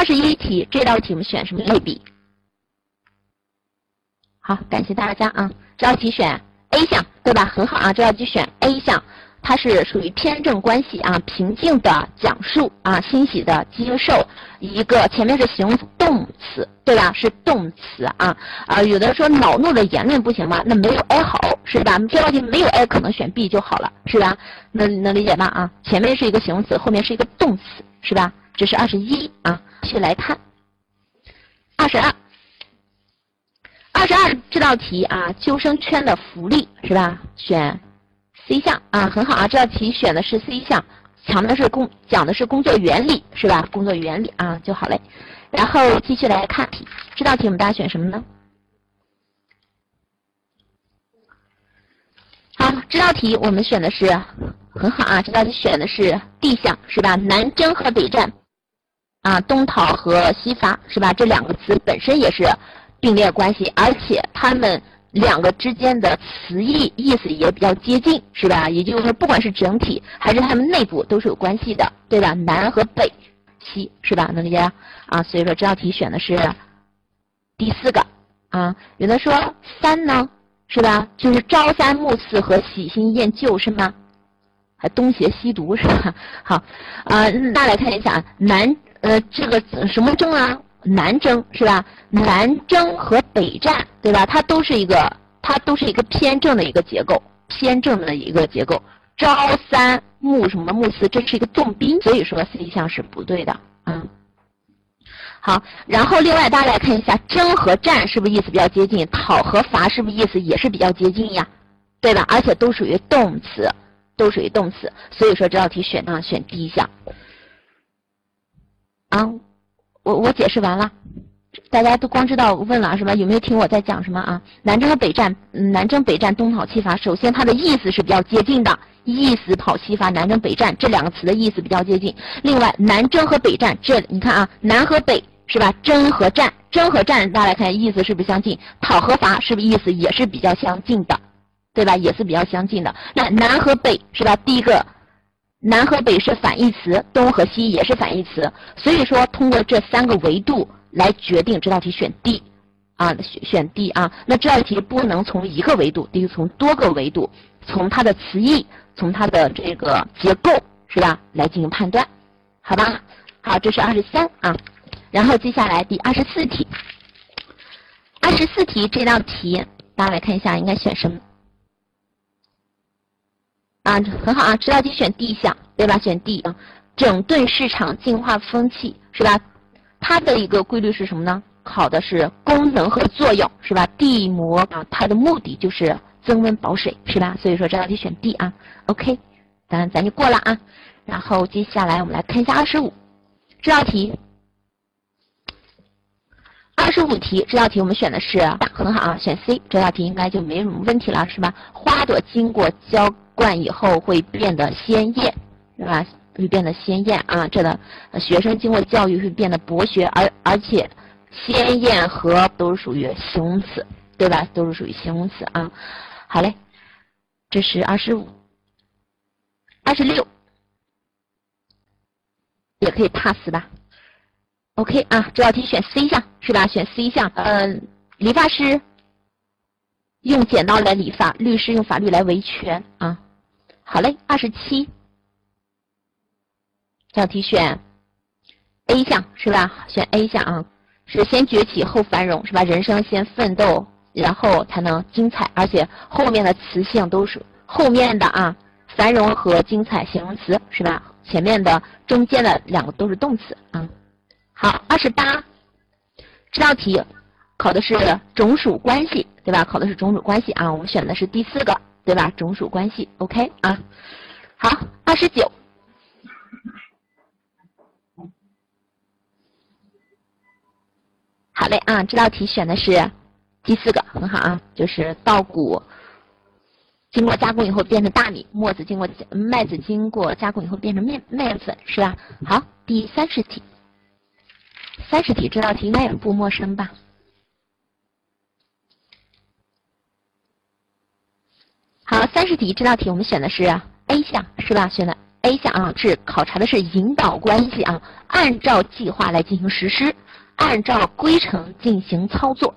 二十一题这道题我们选什么类比？好，感谢大家啊！这道题选 A 项，对吧？很好啊，这道题选 A 项，它是属于偏正关系啊，平静的讲述啊，欣喜的接受一个前面是形容动词，对吧？是动词啊啊！有的说恼怒的言论不行吗？那没有 A 好是吧？这道题没有 A，可能选 B 就好了，是吧？能能理解吗？啊，前面是一个形容词，后面是一个动词，是吧？这是二十一啊，继续来看二十二。二十二这道题啊，救生圈的浮力是吧？选 C 项啊，很好啊，这道题选的是 C 项，讲的是工讲的是工作原理是吧？工作原理啊就好嘞。然后继续来看，这道题我们大家选什么呢？好，这道题我们选的是很好啊，这道题选的是 D 项是吧？南征和北战啊，东讨和西伐是吧？这两个词本身也是。并列关系，而且他们两个之间的词义意思也比较接近，是吧？也就是说，不管是整体还是他们内部都是有关系的，对吧？南和北、西，是吧？能理解啊？所以说这道题选的是第四个啊。有的说三呢，是吧？就是朝三暮四和喜新厌旧，是吗？还东邪西毒，是吧？好，啊，大家来看一下啊南，呃，这个什么征啊？南征是吧？南征和北战，对吧？它都是一个，它都是一个偏正的一个结构，偏正的一个结构。朝三暮什么暮四，这是一个重宾，所以说 C 项是不对的。嗯，好，然后另外大家来看一下，征和战是不是意思比较接近？讨和伐是不是意思也是比较接近呀？对吧？而且都属于动词，都属于动词，所以说这道题选呢选 D 项。啊。我我解释完了，大家都光知道问了是吧？有没有听我在讲什么啊？南征和北战，南征北战，东讨西伐。首先它的意思是比较接近的，意思跑西伐，南征北战这两个词的意思比较接近。另外，南征和北战，这你看啊，南和北是吧？征和战，征和战，大家来看意思是不是相近？讨和伐是不是意思也是比较相近的，对吧？也是比较相近的。那南和北是吧？第一个。南和北是反义词，东和西也是反义词，所以说通过这三个维度来决定这道题选 D，啊选选 D 啊，那这道题不能从一个维度，得从多个维度，从它的词义，从它的这个结构是吧，来进行判断，好吧？好，这是二十三啊，然后接下来第二十四题，二十四题这道题大家来看一下应该选什么？啊，很好啊，这道题选 D 项，对吧？选 D 啊，整顿市场，净化风气，是吧？它的一个规律是什么呢？考的是功能和作用，是吧？地膜啊，它的目的就是增温保水，是吧？所以说这道题选 D 啊。OK，咱咱就过了啊。然后接下来我们来看一下二十五这道题，二十五题这道题我们选的是很好啊，选 C，这道题应该就没什么问题了，是吧？花朵经过浇。灌以后会变得鲜艳，是吧？会变得鲜艳啊！这的学生经过教育会变得博学，而而且鲜艳和都是属于形容词，对吧？都是属于形容词啊。好嘞，这是二十五，二十六也可以 pass 吧？OK 啊，这道题选 C 项是吧？选 C 项，嗯，理发师用剪刀来理发，律师用法律来维权啊。好嘞，二十七，这道题选 A 项是吧？选 A 项啊，是先崛起后繁荣是吧？人生先奋斗，然后才能精彩，而且后面的词性都是后面的啊，繁荣和精彩形容词是吧？前面的中间的两个都是动词啊。好，二十八，这道题考的是种属关系对吧？考的是种属关系啊，我们选的是第四个。对吧？种属关系，OK 啊。好，二十九。好嘞啊，这道题选的是第四个，很好啊，就是稻谷经过加工以后变成大米，麦子经过麦子经过加工以后变成面面粉，是吧？好，第三十题。三十题这道题应该也不陌生吧？好，三十题这道题我们选的是 A 项，是吧？选的 A 项啊是考察的是引导关系啊，按照计划来进行实施，按照规程进行操作。